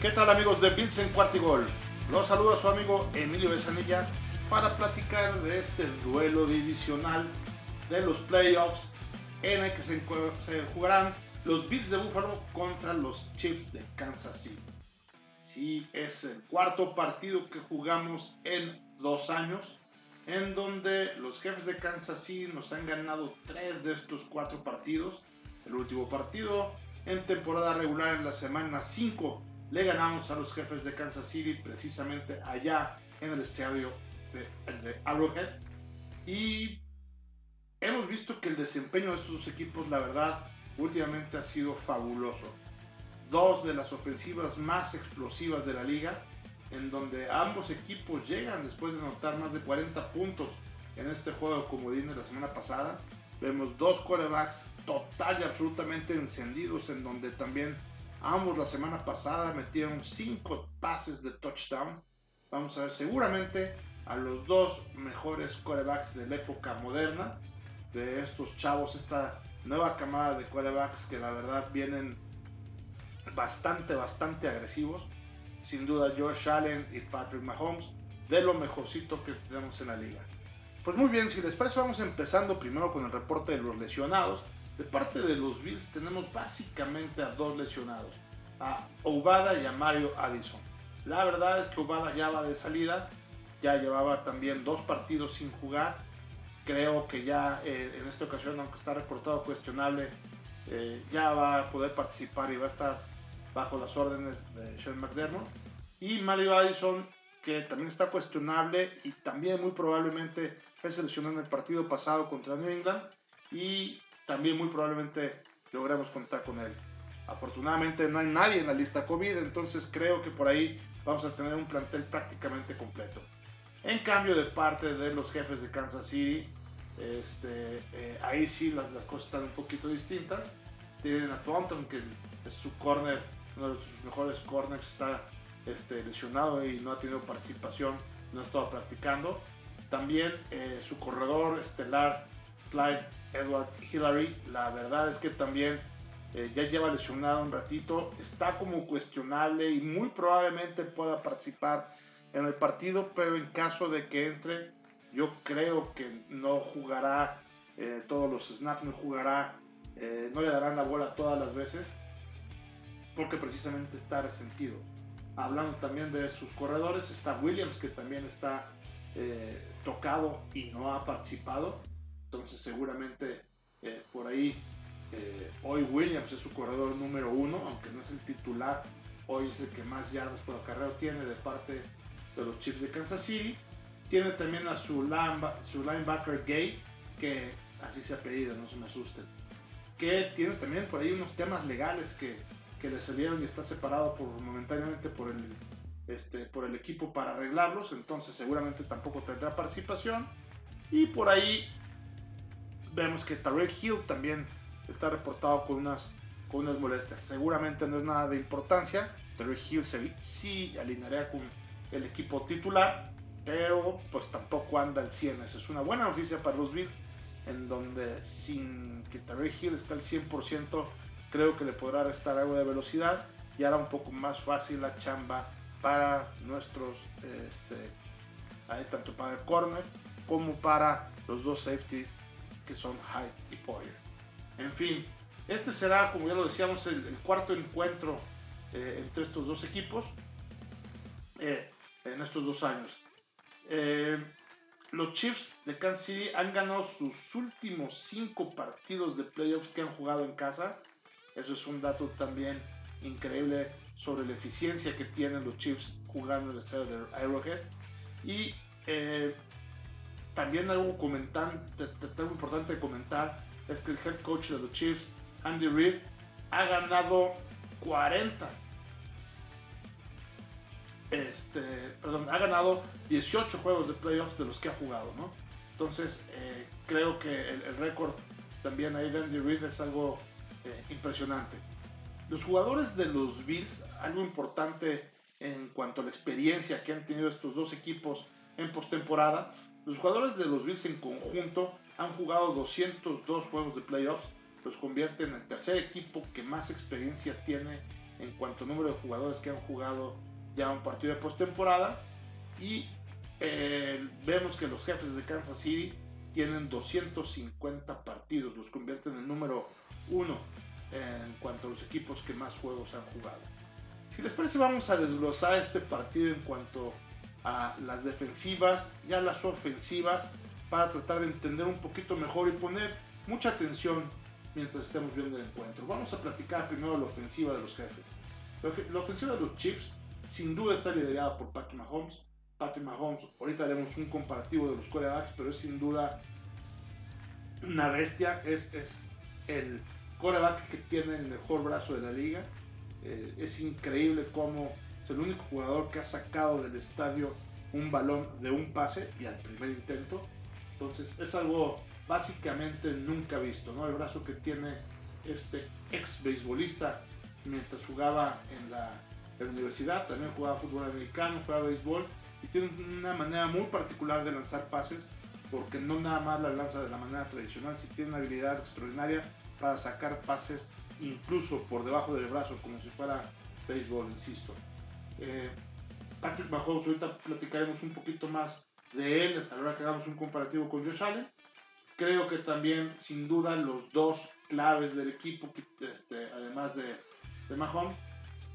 ¿Qué tal amigos de Bills en Cuartigol? Los saluda su amigo Emilio Besanilla para platicar de este duelo divisional de los playoffs en el que se, jugarán los Bills de Buffalo contra los Chiefs de Kansas City. Sí, es el cuarto partido que jugamos en dos años, en donde los jefes de Kansas City nos han ganado tres de estos cuatro partidos. El último partido en temporada regular en la semana 5 le ganamos a los jefes de Kansas City precisamente allá en el estadio de, Arrowhead. Y hemos visto que el desempeño de estos dos equipos, la verdad, últimamente ha sido fabuloso. Dos de las ofensivas más explosivas de la liga, en donde ambos equipos llegan después de anotar más de 40 puntos en este juego de comodín de la semana pasada. Vemos dos quarterbacks total y absolutamente encendidos, en donde también Ambos la semana pasada metieron 5 pases de touchdown. Vamos a ver seguramente a los dos mejores quarterbacks de la época moderna. De estos chavos, esta nueva camada de quarterbacks que la verdad vienen bastante, bastante agresivos. Sin duda Josh Allen y Patrick Mahomes, de lo mejorcito que tenemos en la liga. Pues muy bien, si les parece vamos empezando primero con el reporte de los lesionados. De parte de los Bills tenemos básicamente a dos lesionados, a Obada y a Mario Addison. La verdad es que Obada ya va de salida, ya llevaba también dos partidos sin jugar. Creo que ya eh, en esta ocasión, aunque está reportado cuestionable, eh, ya va a poder participar y va a estar bajo las órdenes de Sean McDermott. Y Mario Addison, que también está cuestionable y también muy probablemente fue seleccionado en el partido pasado contra New England. Y también muy probablemente logremos contar con él. Afortunadamente no hay nadie en la lista COVID, entonces creo que por ahí vamos a tener un plantel prácticamente completo. En cambio, de parte de los jefes de Kansas City, este, eh, ahí sí las, cosas están un poquito distintas. Tienen a Thornton, que es su corner, uno de sus mejores corners, está este, lesionado y no ha tenido participación, no ha estado practicando. También eh, su corredor estelar, Clyde Edward Hillary, la verdad es que también eh, ya lleva lesionado un ratito, está como cuestionable y muy probablemente pueda participar en el partido, pero en caso de que entre, yo creo que no jugará eh, todos los snaps, no jugará, eh, no le darán la bola todas las veces, porque precisamente está resentido. Hablando también de sus corredores, está Williams, que también está tocado y no ha participado. Entonces seguramente eh, por ahí eh, hoy Williams es su corredor número uno, aunque no es el titular, hoy es el que más yardas por acarreo tiene de parte de los Chiefs de Kansas City. Tiene también a su, linebacker Gay, que así se ha pedido, no se me asusten. Que tiene también por ahí unos temas legales que, que le salieron y está separado por, momentáneamente por el, este, por el equipo para arreglarlos, entonces seguramente tampoco tendrá participación. Y por ahí vemos que Tarek Hill también está reportado con unas, con unas molestias. Seguramente no es nada de importancia. Tarek Hill sí alinearía con el equipo titular, pero pues tampoco anda al 100. Esa es una buena noticia para los Bills, en donde sin que Tarek Hill esté al 100%, creo que le podrá restar algo de velocidad y hará un poco más fácil la chamba para nuestros, este, tanto para el corner como para los dos safeties que son Hyde y Poyer. En fin, este será, como ya lo decíamos, el, cuarto encuentro eh, entre estos dos equipos eh, en estos dos años. Eh, los Chiefs de Kansas City han ganado sus últimos cinco partidos de playoffs que han jugado en casa. Eso es un dato también increíble sobre la eficiencia que tienen los Chiefs jugando en el estadio de Arrowhead. Y también algo, importante de comentar es que el head coach de los Chiefs, Andy Reid, ha ganado 40. Este, perdón, ha ganado 18 juegos de playoffs de los que ha jugado, ¿no? Entonces, eh, creo que el, récord también ahí de Andy Reid es algo eh, impresionante. Los jugadores de los Bills, algo importante en cuanto a la experiencia que han tenido estos dos equipos en postemporada, los jugadores de los Bills en conjunto han jugado 202 juegos de playoffs, los convierte en el tercer equipo que más experiencia tiene en cuanto al número de jugadores que han jugado ya un partido de postemporada. Y eh, vemos que los jefes de Kansas City tienen 250 partidos, los convierten en el número uno en cuanto a los equipos que más juegos han jugado. Si les parece, vamos a desglosar este partido en cuanto a las defensivas y a las ofensivas para tratar de entender un poquito mejor y poner mucha atención mientras estemos viendo el encuentro. Vamos a platicar primero la ofensiva de los jefes. La ofensiva de los Chiefs sin duda está liderada por Patrick Mahomes. Patrick Mahomes, ahorita haremos un comparativo de los quarterbacks, pero es sin duda una bestia. Es, es el quarterback que tiene el mejor brazo de la liga. Eh, es increíble cómo es el único jugador que ha sacado del estadio un balón de un pase y al primer intento. Entonces es algo básicamente nunca visto, ¿no? El brazo que tiene este ex beisbolista mientras jugaba en la, universidad, también jugaba fútbol americano, jugaba béisbol y tiene una manera muy particular de lanzar pases porque no nada más la lanza de la manera tradicional, si tiene una habilidad extraordinaria para sacar pases incluso por debajo del brazo como si fuera béisbol, insisto. Eh, Patrick Mahomes, ahorita platicaremos un poquito más de él, a la hora que hagamos un comparativo con Josh Allen. Creo que también, sin duda, los dos claves del equipo, este, además de, de Mahomes,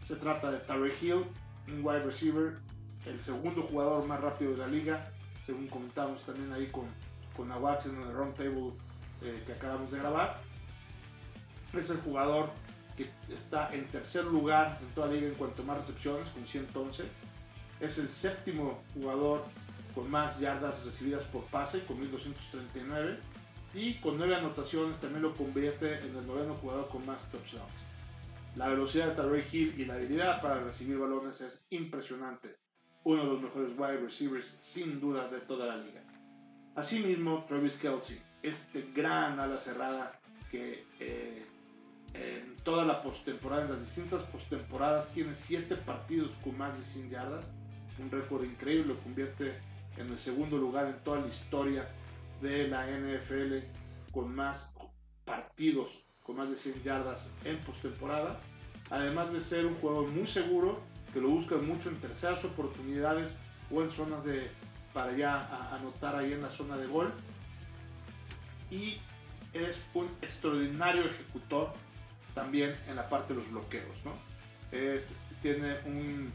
se trata de Tarek Hill, un wide receiver, el segundo jugador más rápido de la liga, según comentamos también ahí con, con Awax en el round table eh, que acabamos de grabar. Es el jugador que está en tercer lugar en toda la liga en cuanto a más recepciones, con 111. Es el séptimo jugador con más yardas recibidas por pase, con 1239. Y con 9 anotaciones también lo convierte en el noveno jugador con más touchdowns. La velocidad de Tarek Hill y la habilidad para recibir balones es impresionante. Uno de los mejores wide receivers sin duda de toda la liga. Asimismo, Travis Kelsey, este gran ala cerrada que eh, en toda la postemporada, en las distintas postemporadas, tiene 7 partidos con más de 100 yardas. Un récord increíble, lo convierte en el segundo lugar en toda la historia de la NFL con más partidos con más de 100 yardas en postemporada. Además de ser un jugador muy seguro, que lo busca mucho en terceras oportunidades o en zonas de para ya anotar ahí en la zona de gol. Y es un extraordinario ejecutor también en la parte de los bloqueos. ¿no? Es, tiene un,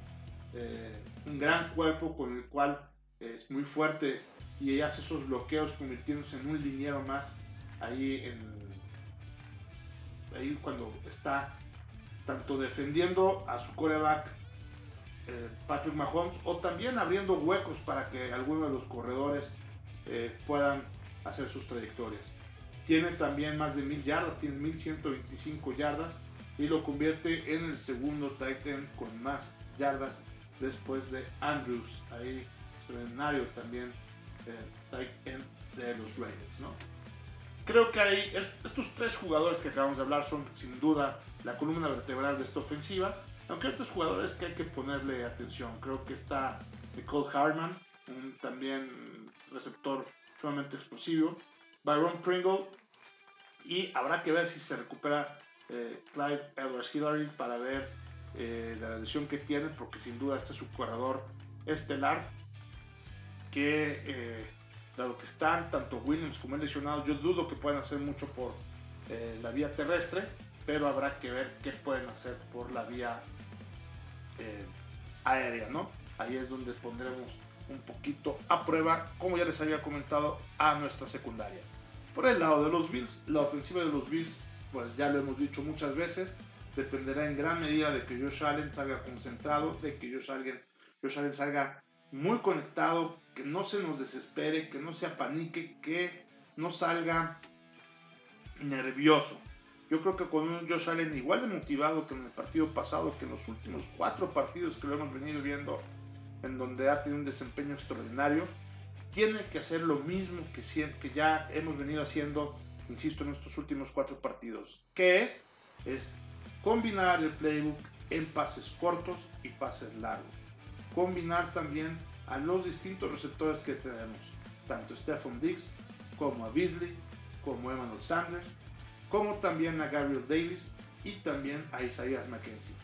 eh, un gran cuerpo con el cual es muy fuerte y hace esos bloqueos convirtiéndose en un liniero más ahí en ahí cuando está tanto defendiendo a su coreback eh, Patrick Mahomes o también abriendo huecos para que algunos de los corredores eh, puedan hacer sus trayectorias. Tiene también más de mil yardas, tiene 1125 yardas y lo convierte en el segundo tight end con más yardas después de Andrews. Ahí extraordinario también tight end de los Raiders, ¿no? Creo que hay estos tres jugadores que acabamos de hablar son sin duda la columna vertebral de esta ofensiva, aunque hay otros jugadores que hay que ponerle atención. Creo que está Nicole Harman, un también receptor sumamente explosivo, Byron Pringle, y habrá que ver si se recupera eh, Clyde Edwards Hillary para ver eh, la lesión que tiene, porque sin duda este es su corredor estelar que eh, dado que están tanto Williams como el lesionado, yo dudo que puedan hacer mucho por eh, la vía terrestre, pero habrá que ver qué pueden hacer por la vía aérea, ¿no? Ahí es donde pondremos un poquito a prueba, como ya les había comentado, a nuestra secundaria. Por el lado de los Bills, la ofensiva de los Bills, pues ya lo hemos dicho muchas veces, dependerá en gran medida de que Josh Allen salga concentrado, de que Josh Allen, Josh Allen salga muy conectado, que no se nos desespere, que no se apanique, que no salga nervioso. Yo creo que con un Josh Allen igual de motivado que en el partido pasado, que en los últimos cuatro partidos que lo hemos venido viendo, en donde ha tenido un desempeño extraordinario, tiene que hacer lo mismo que, que ya hemos venido haciendo, insisto, en estos últimos cuatro partidos. ¿Qué es? Es combinar el playbook en pases cortos y pases largos combinar también a los distintos receptores que tenemos, tanto Stephon Diggs como a Beasley, como Emmanuel Sanders, como también a Gabriel Davis y también a Isaiah McKenzie.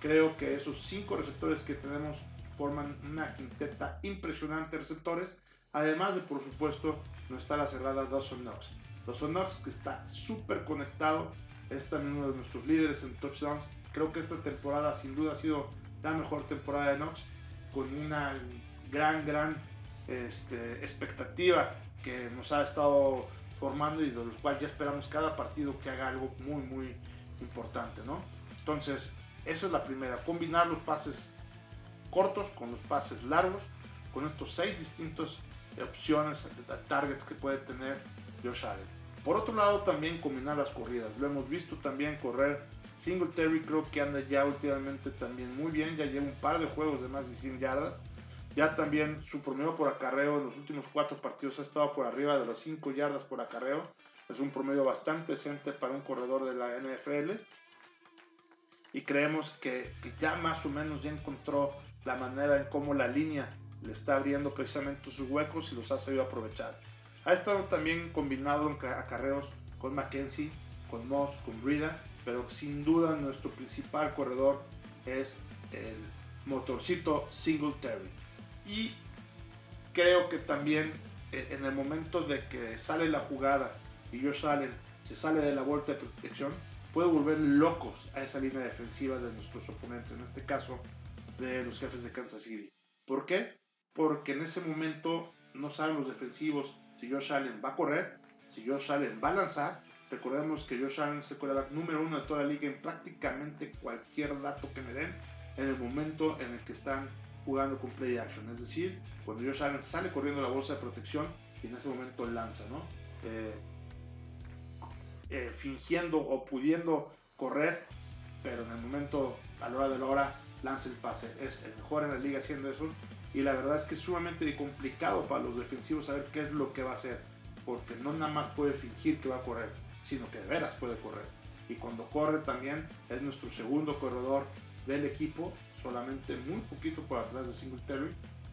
Creo que esos cinco receptores que tenemos forman una quinteta impresionante de receptores. Además de, por supuesto, no está la cerrada Dawson Knox. Dawson Knox que está súper conectado, es también uno de nuestros líderes en touchdowns. Creo que esta temporada sin duda ha sido la mejor temporada de Knox, con una gran, gran este, expectativa que nos ha estado formando y de los cuales ya esperamos cada partido que haga algo muy, muy importante, ¿no? Entonces, esa es la primera, combinar los pases cortos con los pases largos, con estos seis distintos opciones, targets que puede tener Josh Allen. Por otro lado, también combinar las corridas. Lo hemos visto también correr Singletary, creo que anda ya últimamente también muy bien, ya lleva un par de juegos de más de 100 yardas. Ya también su promedio por acarreo en los últimos cuatro partidos ha estado por arriba de las 5 yardas por acarreo. Es un promedio bastante decente para un corredor de la NFL. Y creemos que, ya más o menos ya encontró la manera en cómo la línea le está abriendo precisamente sus huecos y los ha sabido aprovechar. Ha estado también combinado en acarreos con Mackenzie, con Moss, con Brida, pero sin duda nuestro principal corredor es el motorcito Singletary. Y creo que también eh, en el momento de que sale la jugada y Josh Allen se sale de la vuelta de protección, puede volver locos a esa línea defensiva de nuestros oponentes, en este caso de los jefes de Kansas City. ¿Por qué? Porque en ese momento no saben los defensivos si Josh Allen va a correr, si Josh Allen va a lanzar. Recordemos que Josh Allen es el quarterback número uno de toda la liga en prácticamente cualquier dato que me den en el momento en el que están jugando con play action, es decir, cuando Josh Allen sale corriendo la bolsa de protección y en ese momento lanza, ¿no? Eh, eh, fingiendo o pudiendo correr, pero en el momento, a la hora de la hora, lanza el pase. Es el mejor en la liga haciendo eso y la verdad es que es sumamente complicado para los defensivos saber qué es lo que va a hacer, porque no nada más puede fingir que va a correr, sino que de veras puede correr. Y cuando corre también es nuestro segundo corredor del equipo solamente muy poquito por atrás de Singletary,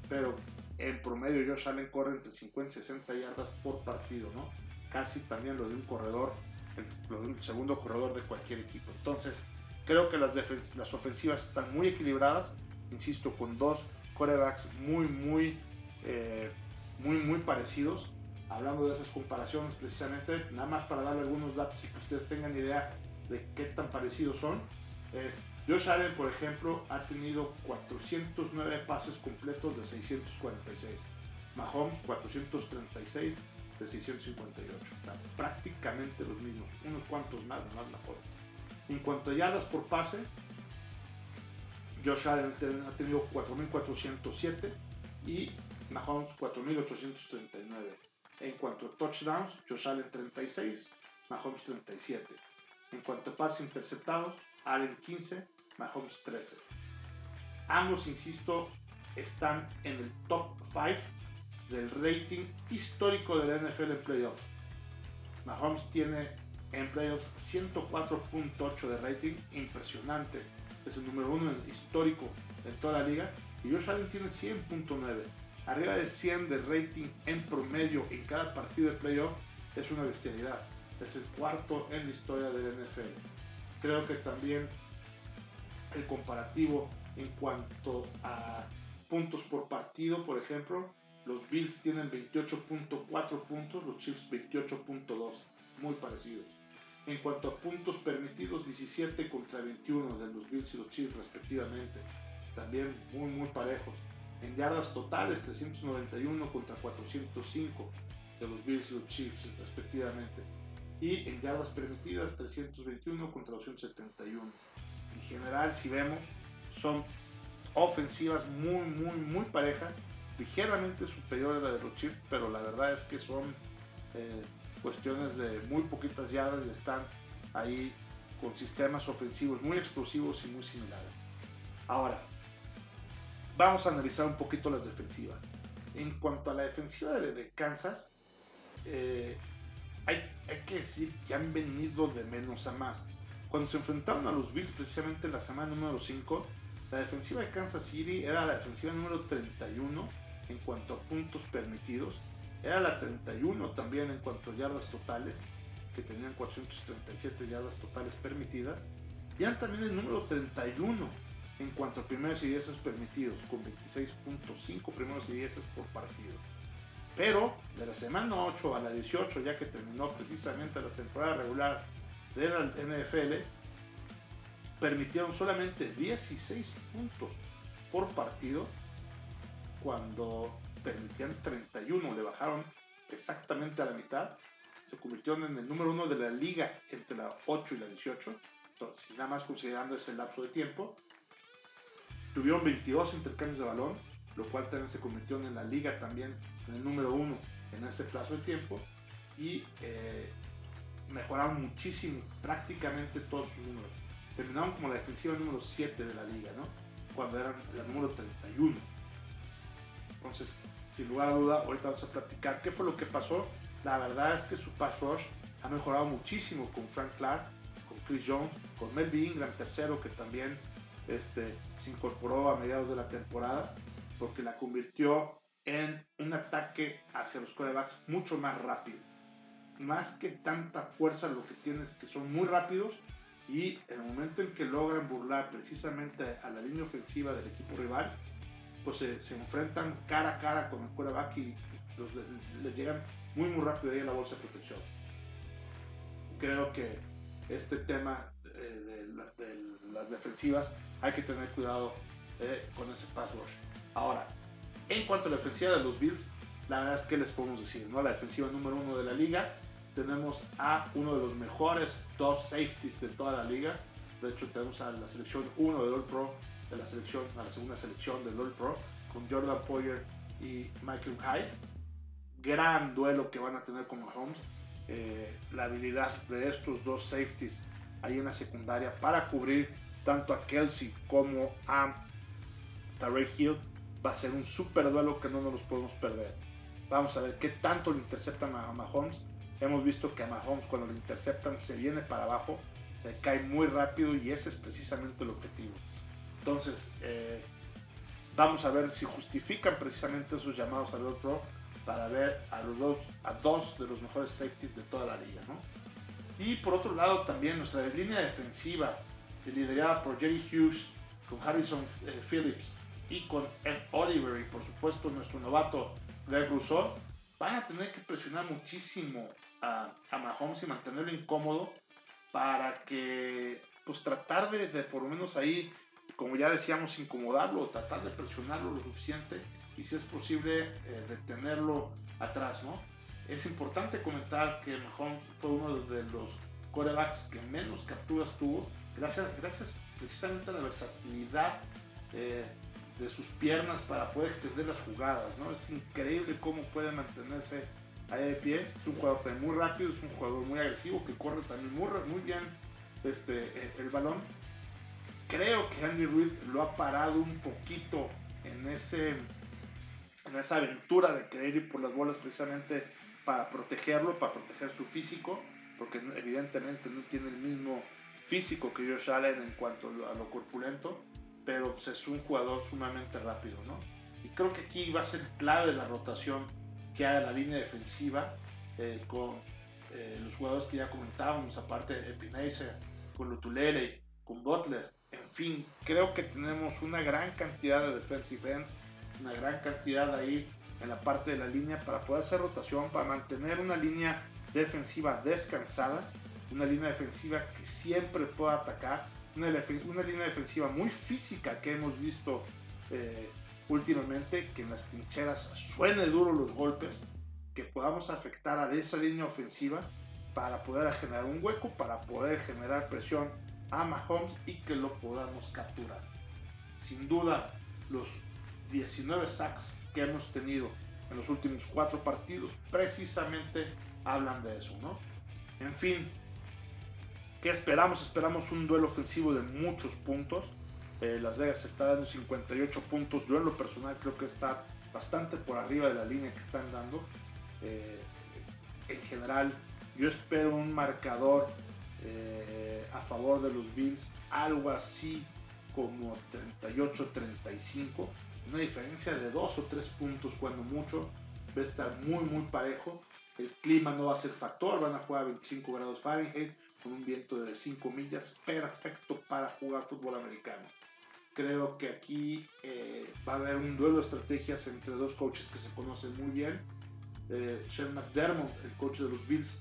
pero en promedio Josh Allen corre entre 50 y 60 yardas por partido, ¿no? Casi también lo de un corredor, lo de un segundo corredor de cualquier equipo. Entonces, creo que las, las ofensivas están muy equilibradas, insisto, con dos corebacks muy, muy, eh, muy, muy parecidos. Hablando de esas comparaciones precisamente, nada más para darle algunos datos y que ustedes tengan idea de qué tan parecidos son, es Josh Allen, por ejemplo, ha tenido 409 pases completos de 646. Mahomes 436 de 658. prácticamente los mismos, unos cuantos más, más Mahomes. En cuanto a yardas por pase, Josh Allen ha tenido 4407 y Mahomes 4839. En cuanto a touchdowns, Josh Allen 36, Mahomes 37. En cuanto a pases interceptados, Allen 15, Mahomes 13. Ambos, insisto, están en el top 5 del rating histórico de la NFL en playoffs. Mahomes tiene en playoffs 104.8 de rating, impresionante. Es el número uno histórico en toda la liga. Y Josh Allen tiene 100.9. Arriba de 100 de rating en promedio en cada partido de playoff es una bestialidad. Es el cuarto en la historia de la NFL. Creo que también el comparativo en cuanto a puntos por partido, por ejemplo, los Bills tienen 28.4 puntos, los Chiefs 28.2, muy parecidos. En cuanto a puntos permitidos, 17 contra 21 de los Bills y los Chiefs respectivamente, también muy muy parejos. En yardas totales, 391 contra 405 de los Bills y los Chiefs respectivamente. Y en yardas permitidas, 321 contra 271 en general, si vemos, son ofensivas muy, muy, muy parejas, ligeramente superiores a la de los Chiefs, pero la verdad es que son eh, cuestiones de muy poquitas yardas y están ahí con sistemas ofensivos muy explosivos y muy similares. Ahora, vamos a analizar un poquito las defensivas. En cuanto a la defensiva de, Kansas, eh, hay, hay que decir que han venido de menos a más. Cuando se enfrentaron a los Bills precisamente en la semana número 5, la defensiva de Kansas City era la defensiva número 31 en cuanto a puntos permitidos. Era la 31 también en cuanto a yardas totales, que tenían 437 yardas totales permitidas. Y eran también el número 31 en cuanto a primeros y dieces permitidos, con 26.5 primeros y dieces por partido. Pero de la semana 8 a la 18, ya que terminó precisamente la temporada regular de la NFL, permitieron solamente 16 puntos por partido cuando permitían 31, le bajaron exactamente a la mitad, se convirtieron en el número uno de la liga entre la 8 y la 18, entonces, nada más considerando ese lapso de tiempo, tuvieron 22 intercambios de balón, lo cual también se convirtió en la liga también en el número uno en ese plazo de tiempo y eh, mejoraron muchísimo prácticamente todos sus números. Terminaron como la defensiva número 7 de la liga, ¿no? Cuando eran la número 31. Entonces, sin lugar a duda, ahorita vamos a platicar qué fue lo que pasó. La verdad es que su pass rush ha mejorado muchísimo con Frank Clark, con Chris Jones, con Melvin Ingram tercero, que también este, se incorporó a mediados de la temporada, porque la convirtió en un ataque hacia los quarterbacks mucho más rápido. Más que tanta fuerza, lo que tienes que son muy rápidos y el momento en que logran burlar precisamente a la línea ofensiva del equipo rival, pues se, enfrentan cara a cara con el quarterback y les llegan muy muy rápido ahí a la bolsa de protección. Creo que este tema eh, de, las defensivas hay que tener cuidado eh, con ese pass rush. Ahora, en cuanto a la defensiva de los Bills, la verdad es que les podemos decir, ¿no? La defensiva número uno de la liga, tenemos a uno de los mejores dos safeties de toda la liga. De hecho, tenemos a la selección 1 del All Pro, de la selección, a la segunda selección del All Pro, con Jordan Poyer y Michael Hyde. Gran duelo que van a tener con Mahomes. Eh, la habilidad de estos dos safeties ahí en la secundaria para cubrir tanto a Kelsey como a Tarek Hill va a ser un super duelo que no nos los podemos perder. Vamos a ver qué tanto le interceptan a Mahomes. Hemos visto que a Mahomes cuando le interceptan se viene para abajo, se cae muy rápido y ese es precisamente el objetivo. Entonces, eh, vamos a ver si justifican precisamente esos llamados a World Pro para ver a los dos, a dos de los mejores safeties de toda la liga, Y por otro lado también nuestra línea defensiva, liderada por Jerry Hughes, con Harrison eh, Phillips y con Ed Oliver y por supuesto nuestro novato Greg Rousseau, van a tener que presionar muchísimo a, Mahomes y mantenerlo incómodo para que, pues tratar de, por lo menos ahí, como ya decíamos, incomodarlo, tratar de presionarlo lo suficiente y si es posible eh, detenerlo atrás, ¿no? Es importante comentar que Mahomes fue uno de los corebacks que menos capturas tuvo, gracias, gracias precisamente a la versatilidad eh, de sus piernas para poder extender las jugadas, ¿no? Es increíble cómo puede mantenerse ahí de pie. Es un jugador también muy rápido, es un jugador muy agresivo que corre también muy, muy bien este, eh, el balón. Creo que Andy Ruiz lo ha parado un poquito en, ese, en esa aventura de querer ir por las bolas precisamente para protegerlo, para proteger su físico, porque evidentemente no tiene el mismo físico que Josh Allen en cuanto a lo corpulento pero pues, es un jugador sumamente rápido, ¿no? Y creo que aquí va a ser clave la rotación que haga la línea defensiva eh, con eh, los jugadores que ya comentábamos, aparte de Epinese, con Lutulele, con Butler. Fin, creo que tenemos una gran cantidad de defensive ends, una gran cantidad ahí en la parte de la línea para poder hacer rotación, para mantener una línea defensiva descansada, una línea defensiva que siempre pueda atacar una, línea defensiva muy física que hemos visto eh, últimamente, que en las trincheras suene duro los golpes, que podamos afectar a esa línea ofensiva para poder generar un hueco, para poder generar presión a Mahomes y que lo podamos capturar. Sin duda, los 19 sacks que hemos tenido en los últimos cuatro partidos precisamente hablan de eso, ¿no? En fin, ¿Qué esperamos? Esperamos un duelo ofensivo de muchos puntos. Eh, Las Vegas está dando 58 puntos. Yo en lo personal creo que está bastante por arriba de la línea que están dando. Eh, en general, yo espero un marcador eh, a favor de los Bills, algo así como 38-35. Una diferencia de 2 o 3 puntos cuando mucho. Va a estar muy muy parejo. El clima no va a ser factor, van a jugar a 25 grados Fahrenheit con un viento de 5 millas, perfecto para jugar fútbol americano. Creo que aquí eh, va a haber un duelo de estrategias entre dos coaches que se conocen muy bien. Eh, Sean McDermott, el coach de los Bills,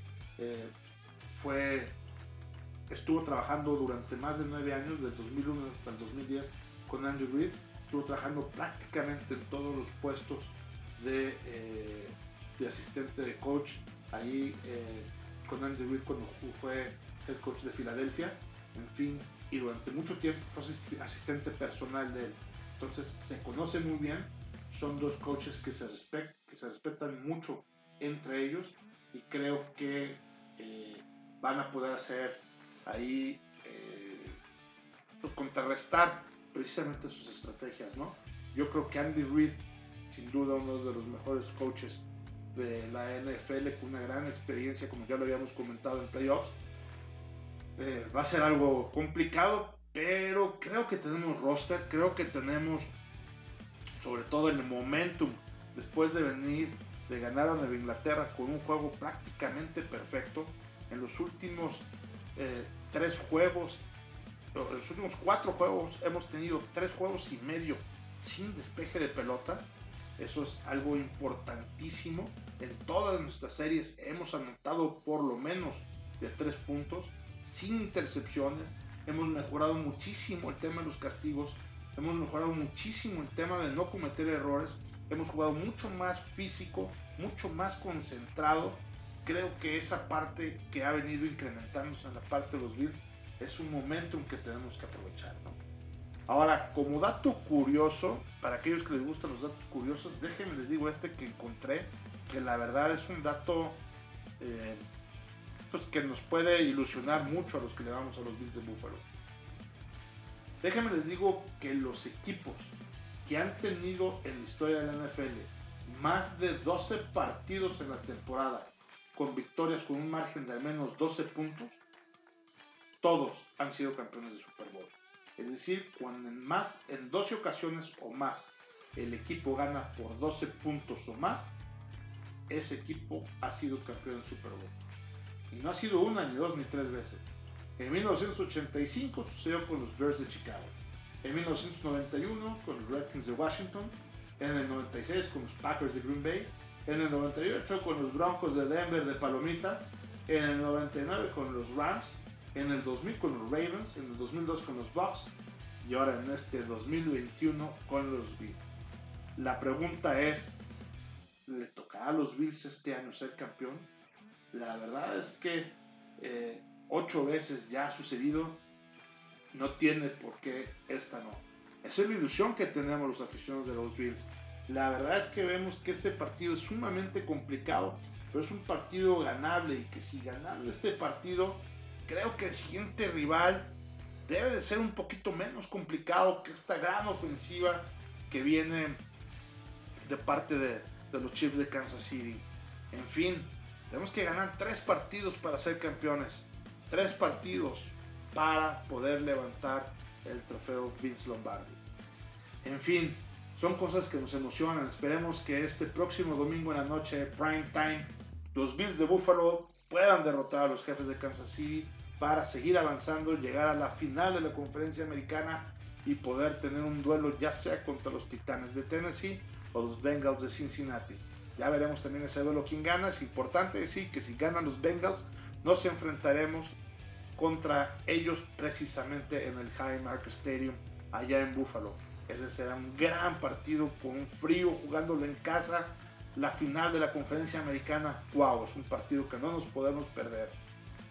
fue, estuvo trabajando durante más de nueve años, del 2001 hasta el 2010, con Andrew Reid. Estuvo trabajando prácticamente en todos los puestos de, eh, de asistente de coach. Ahí con Andrew Reid cuando fue el coach de Filadelfia. En fin, y durante mucho tiempo fue asistente personal de él. Entonces se conocen muy bien, son dos coaches que se, que se respetan mucho entre ellos y creo que eh, van a poder hacer ahí eh, contrarrestar precisamente sus estrategias, ¿no? Yo creo que Andy Reid, sin duda uno de los mejores coaches de la NFL, con una gran experiencia, como ya lo habíamos comentado en playoffs, eh, va a ser algo complicado, pero creo que tenemos roster, creo que tenemos sobre todo el momentum después de venir de ganar a Nueva Inglaterra con un juego prácticamente perfecto. En los últimos eh, tres juegos, los últimos cuatro juegos hemos tenido tres juegos y medio sin despeje de pelota. Eso es algo importantísimo. En todas nuestras series hemos anotado por lo menos de tres puntos sin intercepciones. Hemos mejorado muchísimo el tema de los castigos. Hemos mejorado muchísimo el tema de no cometer errores. Hemos jugado mucho más físico, mucho más concentrado. Creo que esa parte que ha venido incrementándose en la parte de los Bills es un momento en que tenemos que aprovechar. Ahora, como dato curioso, para aquellos que les gustan los datos curiosos, déjenme les digo este que encontré, que la verdad es un dato eh, pues, que nos puede ilusionar mucho a los que le vamos a los Bills de Buffalo. Déjenme les digo que los equipos que han tenido en la historia de la NFL más de 12 partidos en la temporada con victorias con un margen de al menos 12 puntos, todos han sido campeones de Super Bowl. Es decir, cuando en más, en 12 ocasiones o más, el equipo gana por 12 puntos o más, ese equipo ha sido campeón de Super Bowl. Y no ha sido una, ni dos, ni tres veces. En 1985 sucedió con los Bears de Chicago. En 1991 con los Redskins de Washington. En el 96 con los Packers de Green Bay. En el 98 con los Broncos de Denver de Palomita. En el 99 con los Rams. En el 2000 con los Ravens. En el 2002 con los Bucks. Y ahora en este 2021 con los Bills. La pregunta es, ¿le tocará a los Bills este año ser campeón? La verdad es que eh, ocho veces ya ha sucedido, no tiene por qué esta no. Esa es la ilusión que tenemos los aficionados de los Bills. La verdad es que vemos que este partido es sumamente complicado, pero es un partido ganable y que si ganando este partido, creo que el siguiente rival debe de ser un poquito menos complicado que esta gran ofensiva que viene de parte de, de los Chiefs de Kansas City. En fin, tenemos que ganar tres partidos para ser campeones. Tres partidos para poder levantar el trofeo Vince Lombardi. En fin, son cosas que nos emocionan. Esperemos que este próximo domingo en la noche, prime time, los Bills de Buffalo puedan derrotar a los jefes de Kansas City para seguir avanzando, llegar a la final de la conferencia americana y poder tener un duelo ya sea contra los Titanes de Tennessee o los Bengals de Cincinnati. Ya veremos también ese duelo quién gana. Es importante decir que si ganan los Bengals, nos enfrentaremos contra ellos precisamente en el Highmark Stadium allá en Buffalo. Ese será un gran partido con un frío jugándolo en casa. La final de la conferencia americana, wow, es un partido que no nos podemos perder.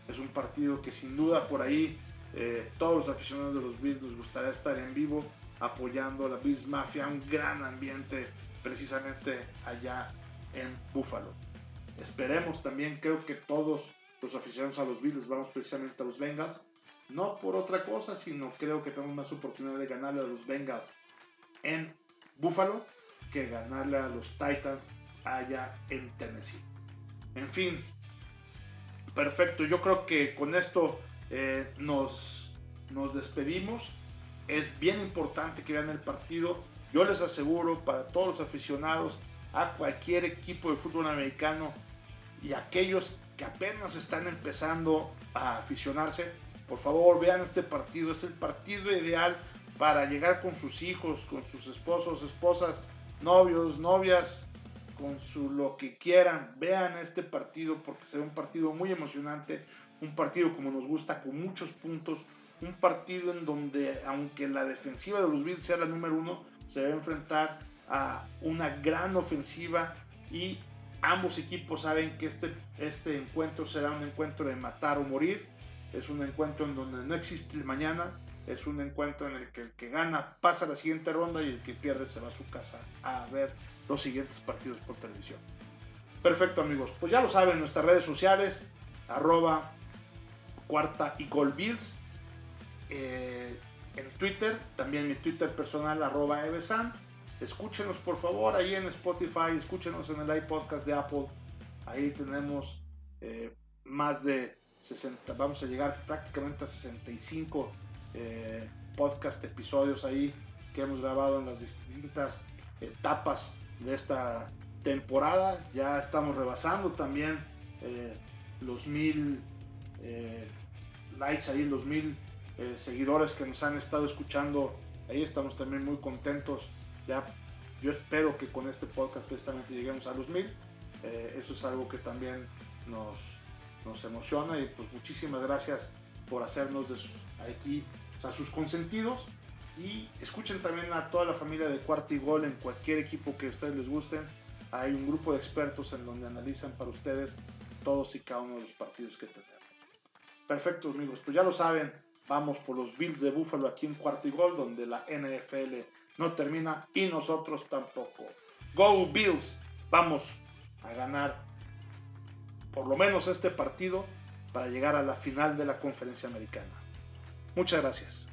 Es un partido que sin duda por ahí eh, todos los aficionados de los Bills nos gustaría estar en vivo apoyando a la Bills Mafia, un gran ambiente precisamente allá en Buffalo. Esperemos también, creo que todos los aficionados a los Bills vamos precisamente a los Bengals. No por otra cosa, sino creo que tenemos más oportunidad de ganarle a los Bengals en Buffalo que ganarle a los Titans allá en Tennessee. En fin, perfecto. Yo creo que con esto eh, nos, nos despedimos. Es bien importante que vean el partido. Yo les aseguro para todos los aficionados a cualquier equipo de fútbol americano y aquellos que apenas están empezando a aficionarse, por favor vean este partido, es el partido ideal para llegar con sus hijos, con sus esposos, esposas, novios, novias, con su lo que quieran. Vean este partido porque será un partido muy emocionante, un partido como nos gusta, con muchos puntos, un partido en donde aunque la defensiva de los Bills sea la número uno, se va a enfrentar a una gran ofensiva y ambos equipos saben que este, este encuentro será un encuentro de matar o morir. Es un encuentro en donde no existe el mañana. Es un encuentro en el que el que gana pasa a la siguiente ronda y el que pierde se va a su casa a ver los siguientes partidos por televisión. Perfecto amigos, pues ya lo saben, nuestras redes sociales, arroba cuarta y gol bills. Eh, en Twitter, también mi Twitter personal, arroba evesan. Escúchenos por favor ahí en Spotify, escúchenos en el iPodcast de Apple. Ahí tenemos eh, más de 60, vamos a llegar prácticamente a 65 eh, podcast episodios ahí que hemos grabado en las distintas etapas de esta temporada. Ya estamos rebasando también eh, los mil eh, likes ahí, los mil seguidores que nos han estado escuchando. Ahí estamos también muy contentos. Ya yo espero que con este podcast precisamente lleguemos a los mil. eso es algo que también nos, nos emociona y pues muchísimas gracias por hacernos de aquí a sus consentidos y escuchen también a toda la familia de Cuarto y Gol en cualquier equipo que a ustedes les gusten. Hay un grupo de expertos en donde analizan para ustedes todos y cada uno de los partidos que tenemos. Perfecto, amigos. Pues ya lo saben, vamos por los Bills de Buffalo aquí en Cuarto y Gol, donde la NFL no termina y nosotros tampoco. Go Bills, vamos a ganar por lo menos este partido para llegar a la final de la conferencia americana. Muchas gracias.